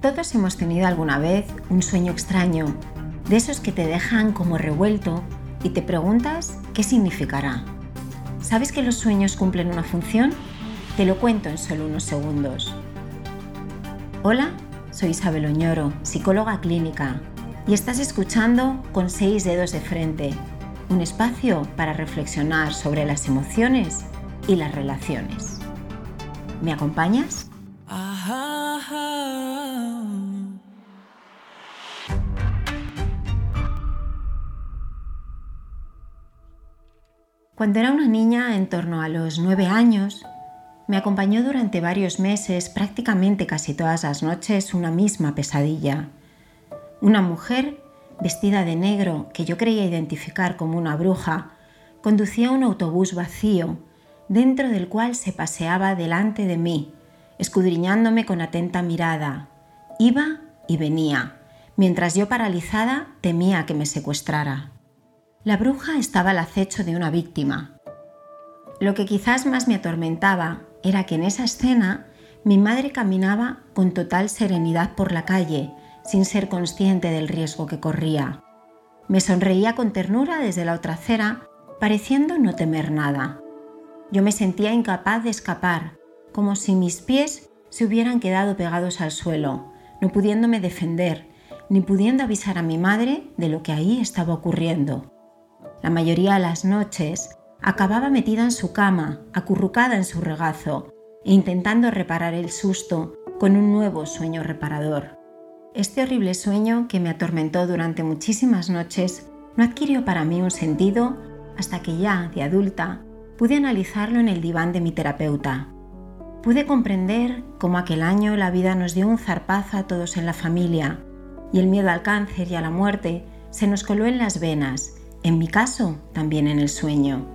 Todos hemos tenido alguna vez un sueño extraño, de esos que te dejan como revuelto y te preguntas qué significará. ¿Sabes que los sueños cumplen una función? Te lo cuento en solo unos segundos. Hola, soy Isabel Oñoro, psicóloga clínica, y estás escuchando Con seis dedos de frente, un espacio para reflexionar sobre las emociones y las relaciones. ¿Me acompañas? Cuando era una niña, en torno a los nueve años, me acompañó durante varios meses, prácticamente casi todas las noches, una misma pesadilla. Una mujer vestida de negro, que yo creía identificar como una bruja, conducía un autobús vacío, dentro del cual se paseaba delante de mí, escudriñándome con atenta mirada. Iba y venía, mientras yo paralizada temía que me secuestrara. La bruja estaba al acecho de una víctima. Lo que quizás más me atormentaba era que en esa escena mi madre caminaba con total serenidad por la calle, sin ser consciente del riesgo que corría. Me sonreía con ternura desde la otra acera, pareciendo no temer nada. Yo me sentía incapaz de escapar, como si mis pies se hubieran quedado pegados al suelo, no pudiéndome defender, ni pudiendo avisar a mi madre de lo que ahí estaba ocurriendo. La mayoría de las noches acababa metida en su cama, acurrucada en su regazo, e intentando reparar el susto con un nuevo sueño reparador. Este horrible sueño que me atormentó durante muchísimas noches no adquirió para mí un sentido hasta que ya, de adulta, pude analizarlo en el diván de mi terapeuta. Pude comprender cómo aquel año la vida nos dio un zarpazo a todos en la familia y el miedo al cáncer y a la muerte se nos coló en las venas en mi caso, también en el sueño.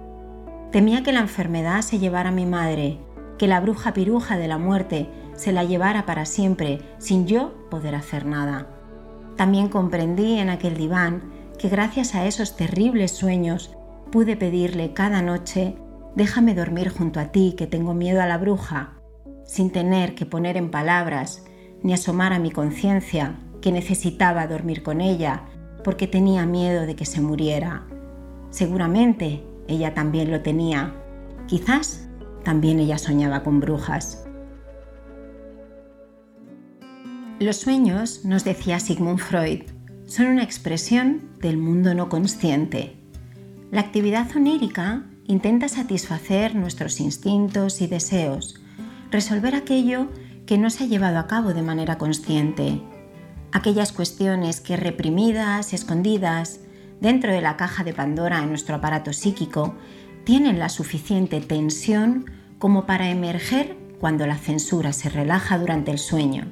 Temía que la enfermedad se llevara a mi madre, que la bruja piruja de la muerte se la llevara para siempre sin yo poder hacer nada. También comprendí en aquel diván que gracias a esos terribles sueños pude pedirle cada noche, déjame dormir junto a ti que tengo miedo a la bruja, sin tener que poner en palabras ni asomar a mi conciencia que necesitaba dormir con ella porque tenía miedo de que se muriera. Seguramente ella también lo tenía. Quizás también ella soñaba con brujas. Los sueños, nos decía Sigmund Freud, son una expresión del mundo no consciente. La actividad onírica intenta satisfacer nuestros instintos y deseos, resolver aquello que no se ha llevado a cabo de manera consciente aquellas cuestiones que reprimidas, escondidas, dentro de la caja de Pandora en nuestro aparato psíquico, tienen la suficiente tensión como para emerger cuando la censura se relaja durante el sueño.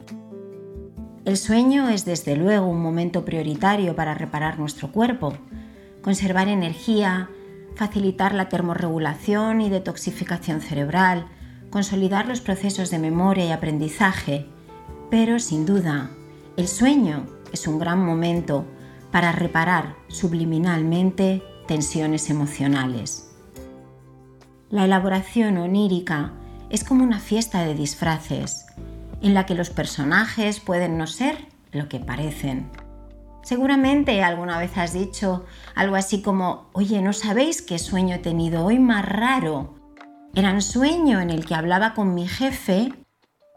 El sueño es desde luego un momento prioritario para reparar nuestro cuerpo, conservar energía, facilitar la termorregulación y detoxificación cerebral, consolidar los procesos de memoria y aprendizaje, pero sin duda el sueño es un gran momento para reparar subliminalmente tensiones emocionales. La elaboración onírica es como una fiesta de disfraces, en la que los personajes pueden no ser lo que parecen. Seguramente alguna vez has dicho algo así como, oye, ¿no sabéis qué sueño he tenido hoy más raro? Era un sueño en el que hablaba con mi jefe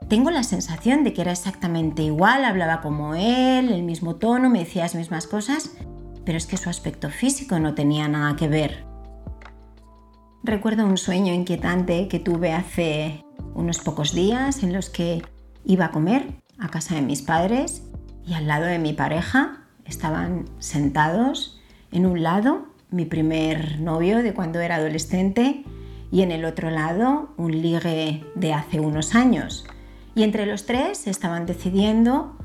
tengo la sensación de que era exactamente igual, hablaba como él, el mismo tono, me decía las mismas cosas, pero es que su aspecto físico no tenía nada que ver. Recuerdo un sueño inquietante que tuve hace unos pocos días en los que iba a comer a casa de mis padres y al lado de mi pareja estaban sentados en un lado mi primer novio de cuando era adolescente y en el otro lado un ligue de hace unos años. Y entre los tres estaban decidiendo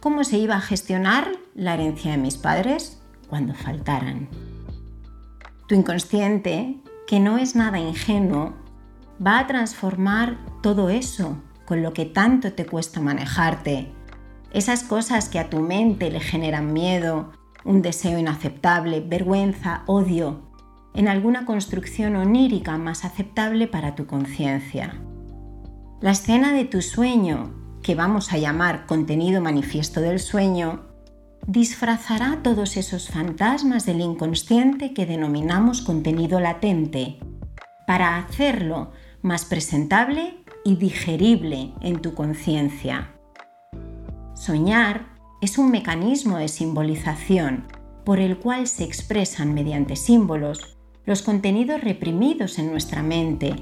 cómo se iba a gestionar la herencia de mis padres cuando faltaran. Tu inconsciente, que no es nada ingenuo, va a transformar todo eso con lo que tanto te cuesta manejarte. Esas cosas que a tu mente le generan miedo, un deseo inaceptable, vergüenza, odio, en alguna construcción onírica más aceptable para tu conciencia. La escena de tu sueño que vamos a llamar contenido manifiesto del sueño, disfrazará todos esos fantasmas del inconsciente que denominamos contenido latente, para hacerlo más presentable y digerible en tu conciencia. Soñar es un mecanismo de simbolización por el cual se expresan mediante símbolos los contenidos reprimidos en nuestra mente,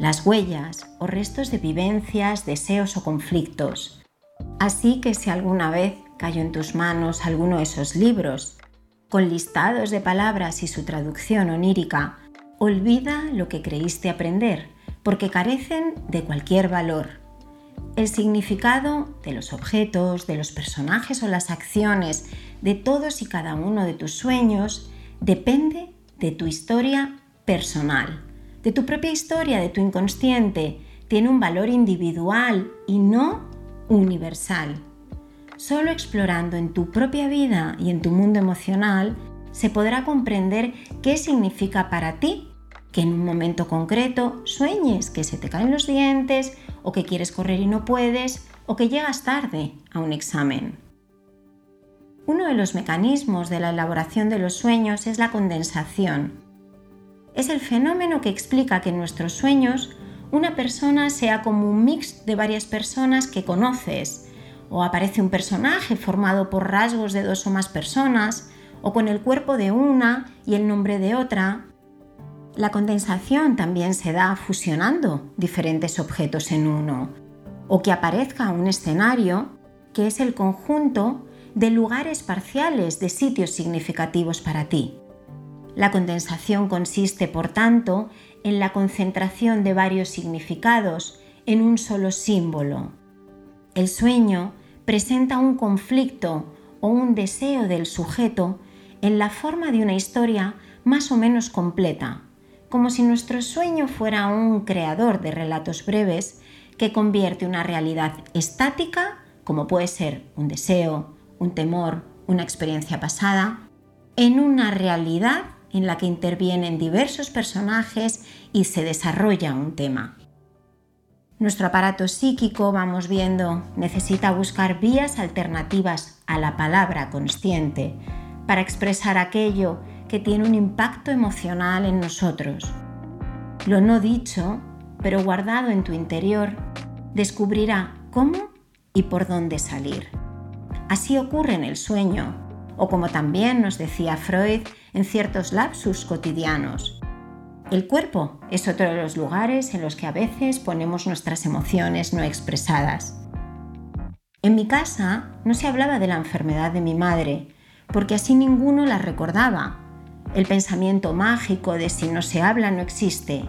las huellas o restos de vivencias, deseos o conflictos. Así que si alguna vez cayó en tus manos alguno de esos libros, con listados de palabras y su traducción onírica, olvida lo que creíste aprender, porque carecen de cualquier valor. El significado de los objetos, de los personajes o las acciones de todos y cada uno de tus sueños depende de tu historia personal, de tu propia historia, de tu inconsciente. Tiene un valor individual y no universal. Solo explorando en tu propia vida y en tu mundo emocional se podrá comprender qué significa para ti que en un momento concreto sueñes que se te caen los dientes o que quieres correr y no puedes o que llegas tarde a un examen. Uno de los mecanismos de la elaboración de los sueños es la condensación. Es el fenómeno que explica que en nuestros sueños una persona sea como un mix de varias personas que conoces, o aparece un personaje formado por rasgos de dos o más personas, o con el cuerpo de una y el nombre de otra, la condensación también se da fusionando diferentes objetos en uno, o que aparezca un escenario que es el conjunto de lugares parciales de sitios significativos para ti. La condensación consiste, por tanto, en la concentración de varios significados en un solo símbolo. El sueño presenta un conflicto o un deseo del sujeto en la forma de una historia más o menos completa, como si nuestro sueño fuera un creador de relatos breves que convierte una realidad estática, como puede ser un deseo, un temor, una experiencia pasada, en una realidad en la que intervienen diversos personajes y se desarrolla un tema. Nuestro aparato psíquico, vamos viendo, necesita buscar vías alternativas a la palabra consciente para expresar aquello que tiene un impacto emocional en nosotros. Lo no dicho, pero guardado en tu interior, descubrirá cómo y por dónde salir. Así ocurre en el sueño, o como también nos decía Freud, en ciertos lapsus cotidianos. El cuerpo es otro de los lugares en los que a veces ponemos nuestras emociones no expresadas. En mi casa no se hablaba de la enfermedad de mi madre, porque así ninguno la recordaba, el pensamiento mágico de si no se habla no existe,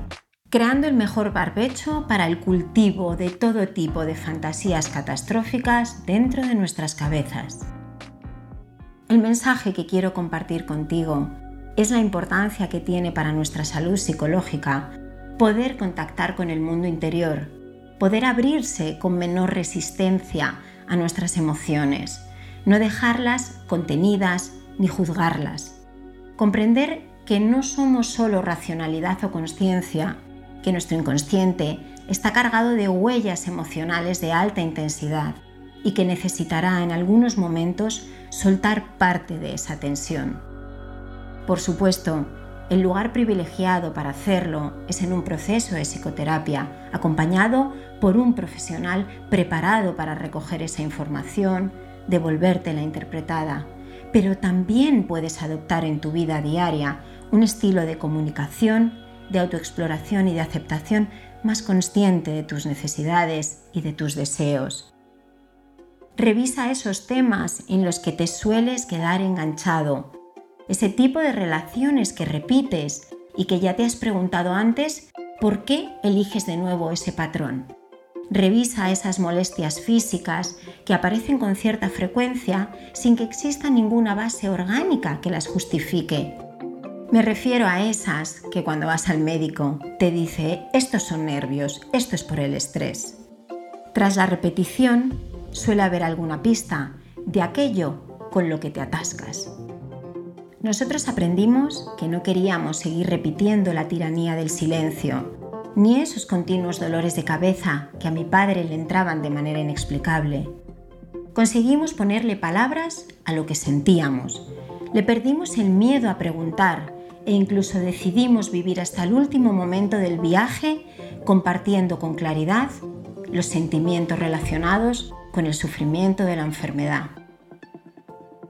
creando el mejor barbecho para el cultivo de todo tipo de fantasías catastróficas dentro de nuestras cabezas. El mensaje que quiero compartir contigo es la importancia que tiene para nuestra salud psicológica poder contactar con el mundo interior, poder abrirse con menor resistencia a nuestras emociones, no dejarlas contenidas ni juzgarlas. Comprender que no somos solo racionalidad o conciencia, que nuestro inconsciente está cargado de huellas emocionales de alta intensidad y que necesitará en algunos momentos soltar parte de esa tensión. Por supuesto, el lugar privilegiado para hacerlo es en un proceso de psicoterapia, acompañado por un profesional preparado para recoger esa información, devolvértela interpretada pero también puedes adoptar en tu vida diaria un estilo de comunicación, de autoexploración y de aceptación más consciente de tus necesidades y de tus deseos. Revisa esos temas en los que te sueles quedar enganchado, ese tipo de relaciones que repites y que ya te has preguntado antes por qué eliges de nuevo ese patrón. Revisa esas molestias físicas que aparecen con cierta frecuencia sin que exista ninguna base orgánica que las justifique. Me refiero a esas que cuando vas al médico te dice estos son nervios, esto es por el estrés. Tras la repetición suele haber alguna pista de aquello con lo que te atascas. Nosotros aprendimos que no queríamos seguir repitiendo la tiranía del silencio, ni esos continuos dolores de cabeza que a mi padre le entraban de manera inexplicable. Conseguimos ponerle palabras a lo que sentíamos. Le perdimos el miedo a preguntar e incluso decidimos vivir hasta el último momento del viaje compartiendo con claridad los sentimientos relacionados con el sufrimiento de la enfermedad.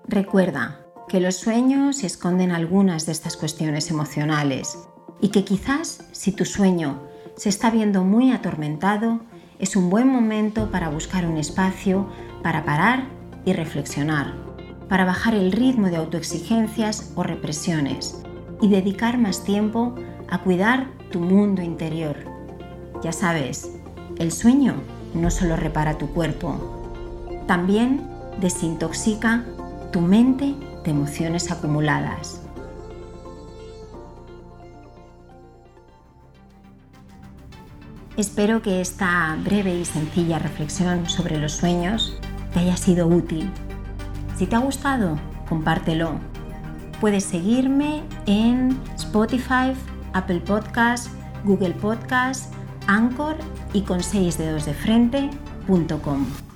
Recuerda que los sueños esconden algunas de estas cuestiones emocionales y que quizás si tu sueño se está viendo muy atormentado, es un buen momento para buscar un espacio para parar y reflexionar, para bajar el ritmo de autoexigencias o represiones y dedicar más tiempo a cuidar tu mundo interior. Ya sabes, el sueño no solo repara tu cuerpo, también desintoxica tu mente de emociones acumuladas. Espero que esta breve y sencilla reflexión sobre los sueños te haya sido útil. Si te ha gustado, compártelo. Puedes seguirme en Spotify, Apple Podcasts, Google Podcasts, Anchor y con 6 dedos de frente.com.